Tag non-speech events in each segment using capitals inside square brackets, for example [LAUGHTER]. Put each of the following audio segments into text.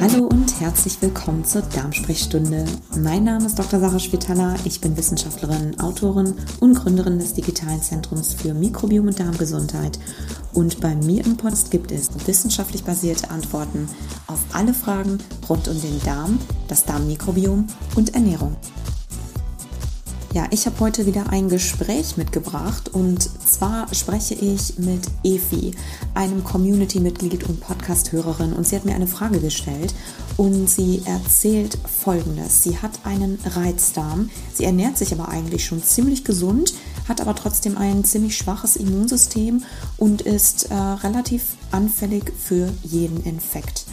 Hallo und herzlich willkommen zur Darmsprechstunde. Mein Name ist Dr. Sarah Spitaler. Ich bin Wissenschaftlerin, Autorin und Gründerin des digitalen Zentrums für Mikrobiom und Darmgesundheit. Und bei mir im Podcast gibt es wissenschaftlich basierte Antworten auf alle Fragen rund um den Darm, das Darmmikrobiom und Ernährung. Ja, ich habe heute wieder ein Gespräch mitgebracht und zwar spreche ich mit Efi, einem Community-Mitglied und Podcast-Hörerin und sie hat mir eine Frage gestellt und sie erzählt folgendes. Sie hat einen Reizdarm, sie ernährt sich aber eigentlich schon ziemlich gesund, hat aber trotzdem ein ziemlich schwaches Immunsystem und ist äh, relativ anfällig für jeden Infekt.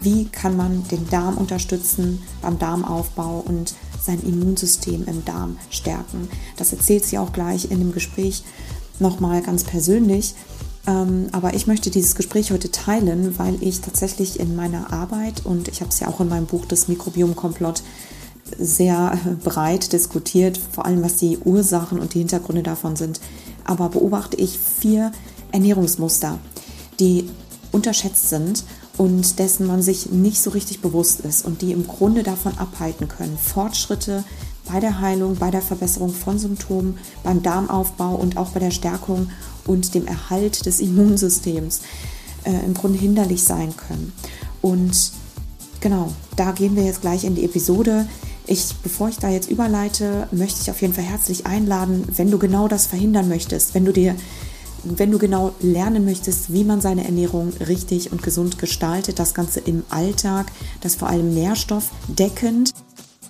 Wie kann man den Darm unterstützen beim Darmaufbau und sein Immunsystem im Darm stärken. Das erzählt sie auch gleich in dem Gespräch nochmal ganz persönlich. Ähm, aber ich möchte dieses Gespräch heute teilen, weil ich tatsächlich in meiner Arbeit und ich habe es ja auch in meinem Buch Das Mikrobiom-Komplott sehr breit diskutiert, vor allem was die Ursachen und die Hintergründe davon sind. Aber beobachte ich vier Ernährungsmuster, die unterschätzt sind und dessen man sich nicht so richtig bewusst ist und die im Grunde davon abhalten können, Fortschritte bei der Heilung, bei der Verbesserung von Symptomen, beim Darmaufbau und auch bei der Stärkung und dem Erhalt des Immunsystems äh, im Grunde hinderlich sein können. Und genau, da gehen wir jetzt gleich in die Episode. Ich, bevor ich da jetzt überleite, möchte ich auf jeden Fall herzlich einladen, wenn du genau das verhindern möchtest, wenn du dir wenn du genau lernen möchtest, wie man seine Ernährung richtig und gesund gestaltet, das Ganze im Alltag, das vor allem nährstoffdeckend,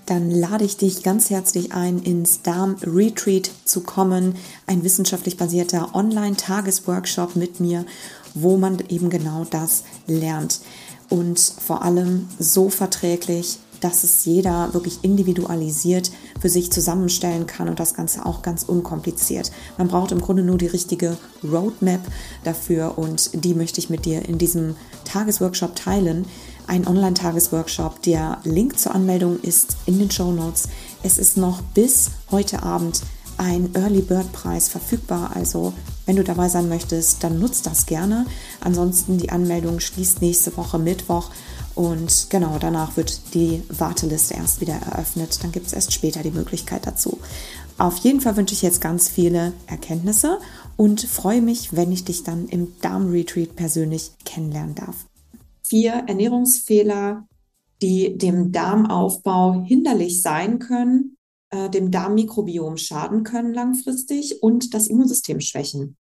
dann lade ich dich ganz herzlich ein, ins Darm Retreat zu kommen, ein wissenschaftlich basierter Online-Tagesworkshop mit mir, wo man eben genau das lernt. Und vor allem so verträglich dass es jeder wirklich individualisiert für sich zusammenstellen kann und das Ganze auch ganz unkompliziert. Man braucht im Grunde nur die richtige Roadmap dafür und die möchte ich mit dir in diesem Tagesworkshop teilen. Ein Online-Tagesworkshop. Der Link zur Anmeldung ist in den Show Notes. Es ist noch bis heute Abend ein Early Bird Preis verfügbar. Also wenn du dabei sein möchtest, dann nutzt das gerne. Ansonsten die Anmeldung schließt nächste Woche Mittwoch und genau danach wird die Warteliste erst wieder eröffnet. Dann gibt es erst später die Möglichkeit dazu. Auf jeden Fall wünsche ich jetzt ganz viele Erkenntnisse und freue mich, wenn ich dich dann im Darmretreat persönlich kennenlernen darf. Vier Ernährungsfehler, die dem Darmaufbau hinderlich sein können, äh, dem Darmmikrobiom schaden können langfristig und das Immunsystem schwächen.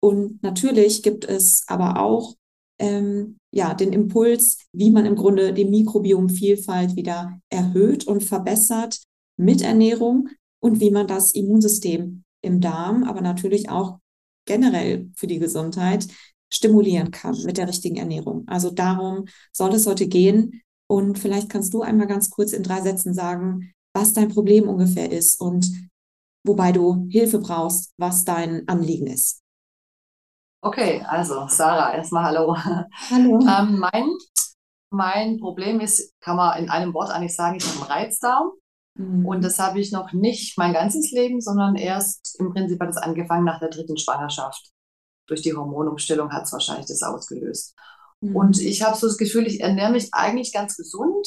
Und natürlich gibt es aber auch ähm, ja, den Impuls, wie man im Grunde die Mikrobiomvielfalt wieder erhöht und verbessert mit Ernährung und wie man das Immunsystem im Darm, aber natürlich auch generell für die Gesundheit stimulieren kann mit der richtigen Ernährung. Also darum soll es heute gehen. Und vielleicht kannst du einmal ganz kurz in drei Sätzen sagen, was dein Problem ungefähr ist und wobei du Hilfe brauchst, was dein Anliegen ist. Okay, also Sarah, erstmal hallo. Hallo. Ähm, mein, mein Problem ist, kann man in einem Wort eigentlich sagen, ich habe einen Reizdarm. Mhm. Und das habe ich noch nicht mein ganzes Leben, sondern erst im Prinzip hat es angefangen nach der dritten Schwangerschaft. Durch die Hormonumstellung hat es wahrscheinlich das ausgelöst. Mhm. Und ich habe so das Gefühl, ich ernähre mich eigentlich ganz gesund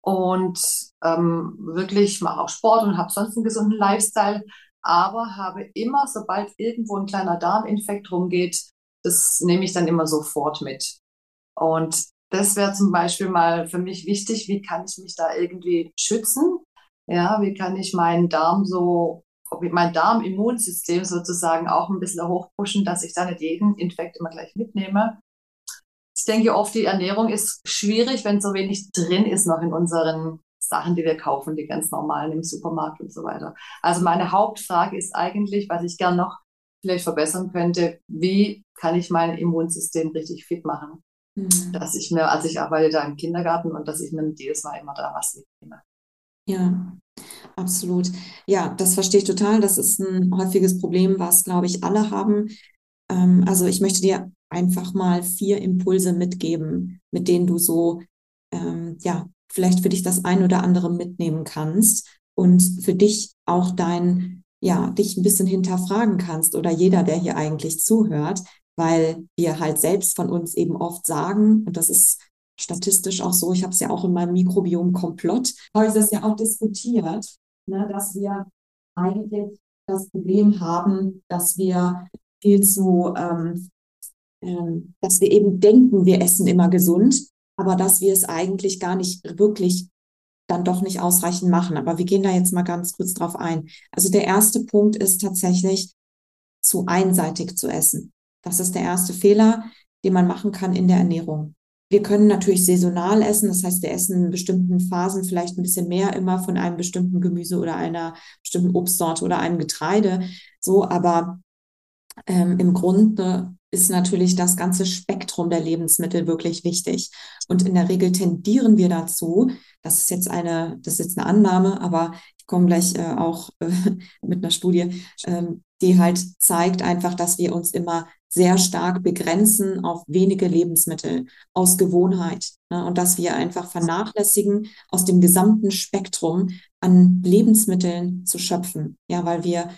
und ähm, wirklich mache auch Sport und habe sonst einen gesunden Lifestyle aber habe immer, sobald irgendwo ein kleiner Darminfekt rumgeht, das nehme ich dann immer sofort mit. Und das wäre zum Beispiel mal für mich wichtig, wie kann ich mich da irgendwie schützen? Ja, wie kann ich meinen Darm so, mein Darmimmunsystem sozusagen auch ein bisschen hochpushen, dass ich da nicht jeden Infekt immer gleich mitnehme. Ich denke oft, die Ernährung ist schwierig, wenn so wenig drin ist noch in unseren Sachen, die wir kaufen, die ganz normalen im Supermarkt und so weiter. Also meine Hauptfrage ist eigentlich, was ich gern noch vielleicht verbessern könnte, wie kann ich mein Immunsystem richtig fit machen? Mhm. Dass ich mir, also ich arbeite da im Kindergarten und dass ich mir jedes Mal immer da was mitnehme. Ja, absolut. Ja, das verstehe ich total. Das ist ein häufiges Problem, was, glaube ich, alle haben. Ähm, also ich möchte dir einfach mal vier Impulse mitgeben, mit denen du so ähm, ja, vielleicht für dich das ein oder andere mitnehmen kannst und für dich auch dein, ja, dich ein bisschen hinterfragen kannst oder jeder, der hier eigentlich zuhört, weil wir halt selbst von uns eben oft sagen, und das ist statistisch auch so, ich habe es ja auch in meinem Mikrobiom-Komplott, habe ich das ja auch diskutiert, ne, dass wir eigentlich das Problem haben, dass wir viel zu, ähm, ähm, dass wir eben denken, wir essen immer gesund, aber dass wir es eigentlich gar nicht wirklich dann doch nicht ausreichend machen. Aber wir gehen da jetzt mal ganz kurz drauf ein. Also der erste Punkt ist tatsächlich zu einseitig zu essen. Das ist der erste Fehler, den man machen kann in der Ernährung. Wir können natürlich saisonal essen, das heißt, wir essen in bestimmten Phasen vielleicht ein bisschen mehr immer von einem bestimmten Gemüse oder einer bestimmten Obstsorte oder einem Getreide. So, aber ähm, im Grunde ist natürlich das ganze Spektrum der Lebensmittel wirklich wichtig. Und in der Regel tendieren wir dazu, das ist jetzt eine, das ist jetzt eine Annahme, aber ich komme gleich äh, auch äh, [LAUGHS] mit einer Studie, ähm, die halt zeigt einfach, dass wir uns immer sehr stark begrenzen auf wenige Lebensmittel aus Gewohnheit ne? und dass wir einfach vernachlässigen, aus dem gesamten Spektrum an Lebensmitteln zu schöpfen. Ja, weil wir,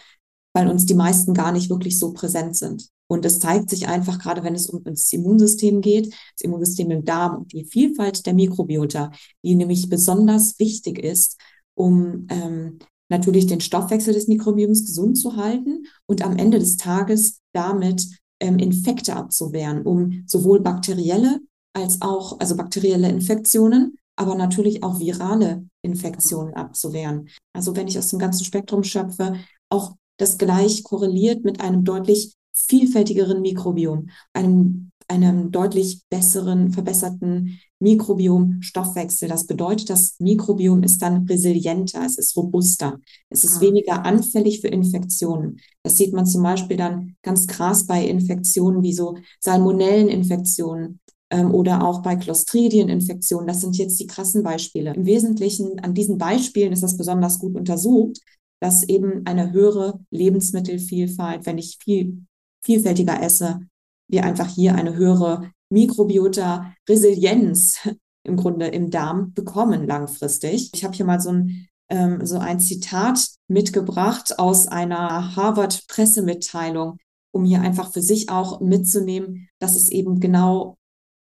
weil uns die meisten gar nicht wirklich so präsent sind. Und es zeigt sich einfach, gerade wenn es um das Immunsystem geht, das Immunsystem im Darm und die Vielfalt der Mikrobiota, die nämlich besonders wichtig ist, um ähm, natürlich den Stoffwechsel des Mikrobioms gesund zu halten und am Ende des Tages damit ähm, Infekte abzuwehren, um sowohl bakterielle als auch, also bakterielle Infektionen, aber natürlich auch virale Infektionen abzuwehren. Also wenn ich aus dem ganzen Spektrum schöpfe, auch das gleich korreliert mit einem deutlich vielfältigeren Mikrobiom, einem, einem deutlich besseren, verbesserten Mikrobiom-Stoffwechsel. Das bedeutet, das Mikrobiom ist dann resilienter, es ist robuster, es ist ah. weniger anfällig für Infektionen. Das sieht man zum Beispiel dann ganz krass bei Infektionen wie so Salmonelleninfektionen ähm, oder auch bei Clostridieninfektionen. Das sind jetzt die krassen Beispiele. Im Wesentlichen an diesen Beispielen ist das besonders gut untersucht, dass eben eine höhere Lebensmittelvielfalt, wenn ich viel vielfältiger esse, wir einfach hier eine höhere Mikrobiota-Resilienz im Grunde im Darm bekommen langfristig. Ich habe hier mal so ein, ähm, so ein Zitat mitgebracht aus einer Harvard-Pressemitteilung, um hier einfach für sich auch mitzunehmen, dass es eben genau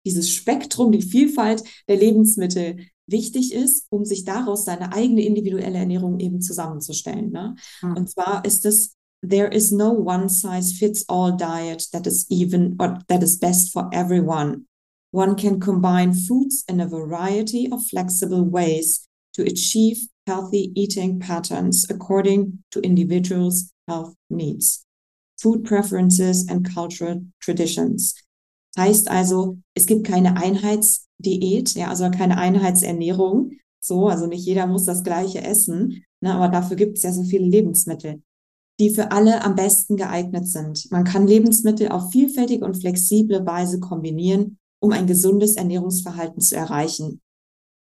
dieses Spektrum, die Vielfalt der Lebensmittel wichtig ist, um sich daraus seine eigene individuelle Ernährung eben zusammenzustellen. Ne? Mhm. Und zwar ist es there is no one size fits all diet that is even or that is best for everyone. One can combine foods in a variety of flexible ways to achieve healthy eating patterns according to individuals' health needs, food preferences, and cultural traditions. Heißt also, es gibt keine Einheitsdiät, ja, also keine Einheitsernährung. So, also nicht jeder muss das Gleiche essen, ne, aber dafür gibt es ja so viele Lebensmittel die für alle am besten geeignet sind. Man kann Lebensmittel auf vielfältige und flexible Weise kombinieren, um ein gesundes Ernährungsverhalten zu erreichen,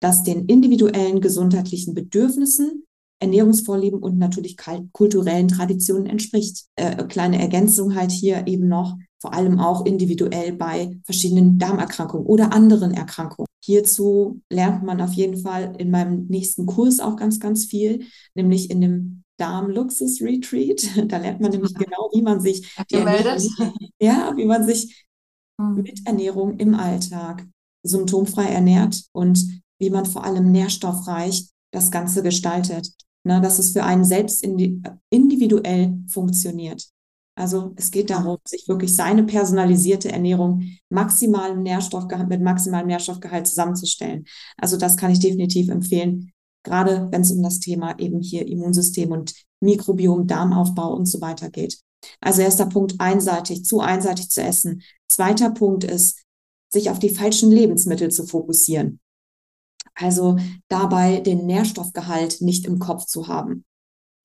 das den individuellen gesundheitlichen Bedürfnissen, Ernährungsvorlieben und natürlich kulturellen Traditionen entspricht. Äh, kleine Ergänzung halt hier eben noch, vor allem auch individuell bei verschiedenen Darmerkrankungen oder anderen Erkrankungen. Hierzu lernt man auf jeden Fall in meinem nächsten Kurs auch ganz, ganz viel, nämlich in dem Darm-Luxus-Retreat. [LAUGHS] Da lernt man nämlich genau, wie man sich Ernährung, [LAUGHS] ja, wie man sich hm. mit Ernährung im Alltag symptomfrei ernährt und wie man vor allem nährstoffreich das Ganze gestaltet, ne, dass es für einen selbst individuell funktioniert. Also es geht darum, sich wirklich seine personalisierte Ernährung maximalen Nährstoffgehalt, mit maximalem Nährstoffgehalt zusammenzustellen. Also das kann ich definitiv empfehlen, gerade wenn es um das Thema eben hier Immunsystem und Mikrobiom, Darmaufbau und so weiter geht. Also erster Punkt, einseitig, zu einseitig zu essen. Zweiter Punkt ist, sich auf die falschen Lebensmittel zu fokussieren. Also dabei den Nährstoffgehalt nicht im Kopf zu haben.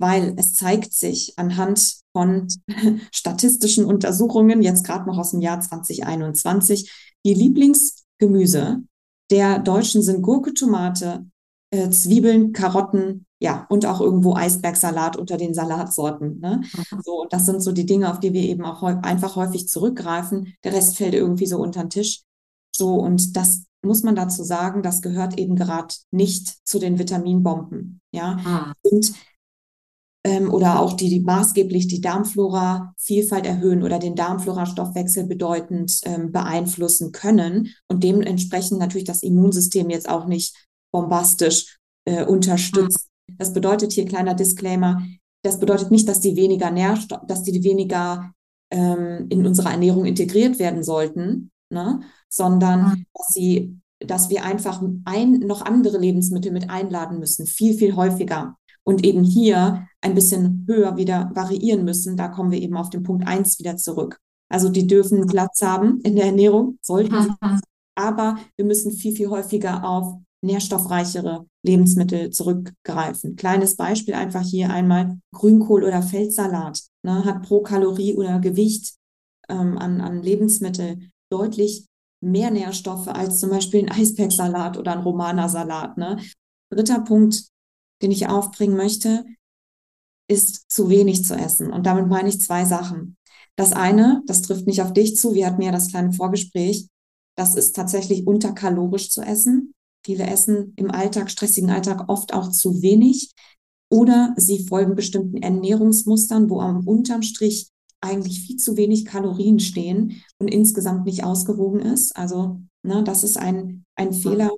Weil es zeigt sich anhand von [LAUGHS] statistischen Untersuchungen, jetzt gerade noch aus dem Jahr 2021, die Lieblingsgemüse der Deutschen sind Gurke, Tomate, äh, Zwiebeln, Karotten, ja, und auch irgendwo Eisbergsalat unter den Salatsorten. Ne? Mhm. So, das sind so die Dinge, auf die wir eben auch einfach häufig zurückgreifen. Der Rest fällt irgendwie so unter den Tisch. So, und das muss man dazu sagen, das gehört eben gerade nicht zu den Vitaminbomben. Ja, mhm. sind ähm, oder auch die, die maßgeblich die Darmflora-Vielfalt erhöhen oder den Darmflora-Stoffwechsel bedeutend ähm, beeinflussen können und dementsprechend natürlich das Immunsystem jetzt auch nicht bombastisch äh, unterstützen. Mhm. Das bedeutet hier kleiner Disclaimer, das bedeutet nicht, dass die weniger Nährstoff, dass die weniger ähm, in unsere Ernährung integriert werden sollten, ne? sondern mhm. dass sie dass wir einfach ein, noch andere Lebensmittel mit einladen müssen, viel, viel häufiger und eben hier ein bisschen höher wieder variieren müssen. Da kommen wir eben auf den Punkt eins wieder zurück. Also die dürfen Platz haben in der Ernährung, sollten sie, mhm. aber wir müssen viel, viel häufiger auf nährstoffreichere Lebensmittel zurückgreifen. Kleines Beispiel einfach hier einmal Grünkohl oder Feldsalat ne, hat pro Kalorie oder Gewicht ähm, an, an Lebensmittel deutlich mehr Nährstoffe als zum Beispiel ein Eisbergsalat oder ein Romana-Salat. Ne? Dritter Punkt, den ich aufbringen möchte, ist zu wenig zu essen. Und damit meine ich zwei Sachen. Das eine, das trifft nicht auf dich zu, wir hatten ja das kleine Vorgespräch, das ist tatsächlich unterkalorisch zu essen. Viele essen im Alltag, stressigen Alltag oft auch zu wenig oder sie folgen bestimmten Ernährungsmustern, wo am unterm Strich eigentlich viel zu wenig Kalorien stehen und insgesamt nicht ausgewogen ist. Also ne, das ist ein, ein Fehler,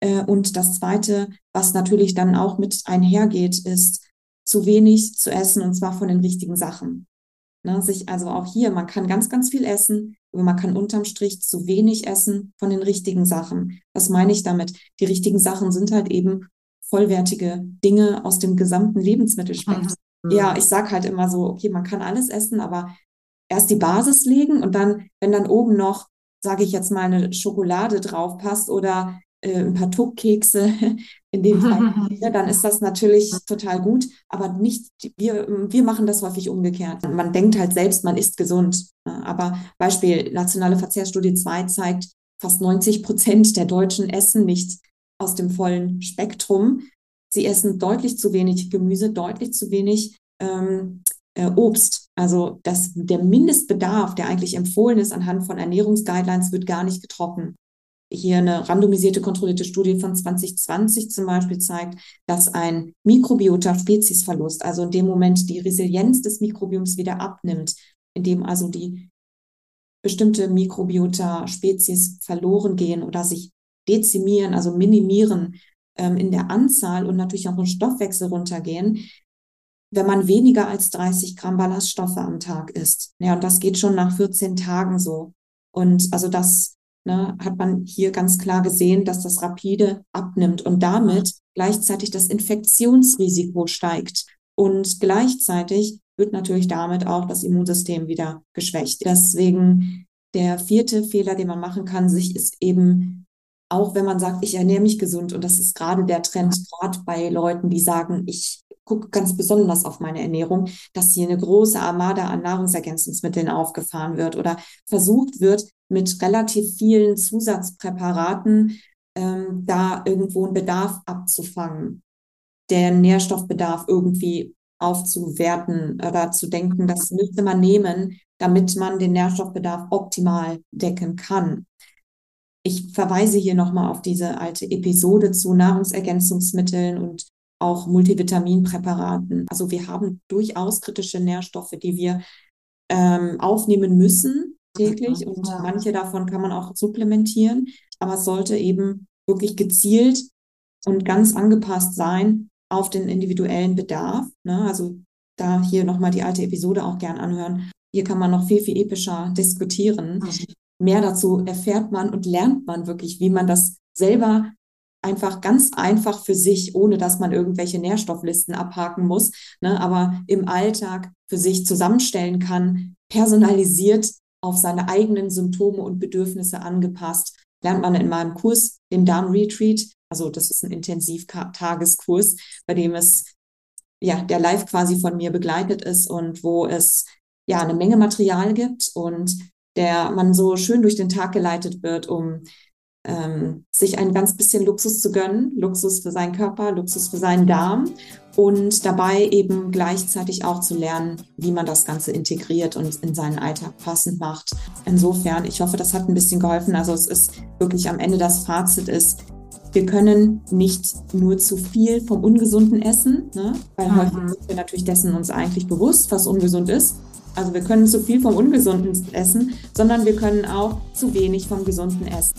äh, und das Zweite, was natürlich dann auch mit einhergeht, ist zu wenig zu essen und zwar von den richtigen Sachen. Ne, sich also auch hier, man kann ganz, ganz viel essen, aber man kann unterm Strich zu wenig essen von den richtigen Sachen. Was meine ich damit? Die richtigen Sachen sind halt eben vollwertige Dinge aus dem gesamten Lebensmittelspektrum. Mhm. Ja, ich sage halt immer so, okay, man kann alles essen, aber erst die Basis legen und dann, wenn dann oben noch, sage ich jetzt mal, eine Schokolade drauf passt oder äh, ein paar Tuckkekse [LAUGHS] in dem Fall, ja, [LAUGHS] dann ist das natürlich total gut, aber nicht, wir, wir machen das häufig umgekehrt. Man denkt halt selbst, man ist gesund. Aber Beispiel, nationale Verzehrstudie 2 zeigt, fast 90 Prozent der Deutschen essen nicht aus dem vollen Spektrum. Sie essen deutlich zu wenig Gemüse, deutlich zu wenig ähm, äh, Obst. Also das, der Mindestbedarf, der eigentlich empfohlen ist anhand von Ernährungsguidelines, wird gar nicht getroffen hier eine randomisierte kontrollierte Studie von 2020 zum Beispiel zeigt, dass ein Mikrobiota-Speziesverlust, also in dem Moment die Resilienz des Mikrobioms wieder abnimmt, indem also die bestimmte Mikrobiota-Spezies verloren gehen oder sich dezimieren, also minimieren ähm, in der Anzahl und natürlich auch im Stoffwechsel runtergehen, wenn man weniger als 30 Gramm Ballaststoffe am Tag isst. Ja, und das geht schon nach 14 Tagen so. Und also das ne, hat man hier ganz klar gesehen, dass das rapide abnimmt und damit gleichzeitig das Infektionsrisiko steigt. Und gleichzeitig wird natürlich damit auch das Immunsystem wieder geschwächt. Deswegen der vierte Fehler, den man machen kann, sich ist eben, auch wenn man sagt, ich ernähre mich gesund, und das ist gerade der Trend, gerade bei Leuten, die sagen, ich gucke ganz besonders auf meine Ernährung, dass hier eine große Armada an Nahrungsergänzungsmitteln aufgefahren wird oder versucht wird, mit relativ vielen Zusatzpräparaten ähm, da irgendwo einen Bedarf abzufangen, der Nährstoffbedarf irgendwie aufzuwerten oder zu denken, das müsste man nehmen, damit man den Nährstoffbedarf optimal decken kann. Ich verweise hier nochmal auf diese alte Episode zu Nahrungsergänzungsmitteln und auch Multivitaminpräparaten. Also wir haben durchaus kritische Nährstoffe, die wir ähm, aufnehmen müssen täglich und manche davon kann man auch supplementieren, aber es sollte eben wirklich gezielt und ganz angepasst sein auf den individuellen Bedarf. Ne? Also da hier nochmal die alte Episode auch gern anhören. Hier kann man noch viel, viel epischer diskutieren. Mhm. Mehr dazu erfährt man und lernt man wirklich, wie man das selber einfach ganz einfach für sich, ohne dass man irgendwelche Nährstofflisten abhaken muss, ne, aber im Alltag für sich zusammenstellen kann, personalisiert auf seine eigenen Symptome und Bedürfnisse angepasst. Lernt man in meinem Kurs, dem Darm Retreat, also das ist ein Intensivtageskurs, bei dem es ja der live quasi von mir begleitet ist und wo es ja eine Menge Material gibt und der man so schön durch den Tag geleitet wird, um ähm, sich ein ganz bisschen Luxus zu gönnen, Luxus für seinen Körper, Luxus für seinen Darm und dabei eben gleichzeitig auch zu lernen, wie man das Ganze integriert und in seinen Alltag passend macht. Insofern, ich hoffe, das hat ein bisschen geholfen. Also es ist wirklich am Ende das Fazit ist, wir können nicht nur zu viel vom Ungesunden essen, ne? weil mhm. häufig sind wir natürlich dessen uns eigentlich bewusst, was ungesund ist. Also wir können zu viel vom Ungesunden essen, sondern wir können auch zu wenig vom Gesunden essen.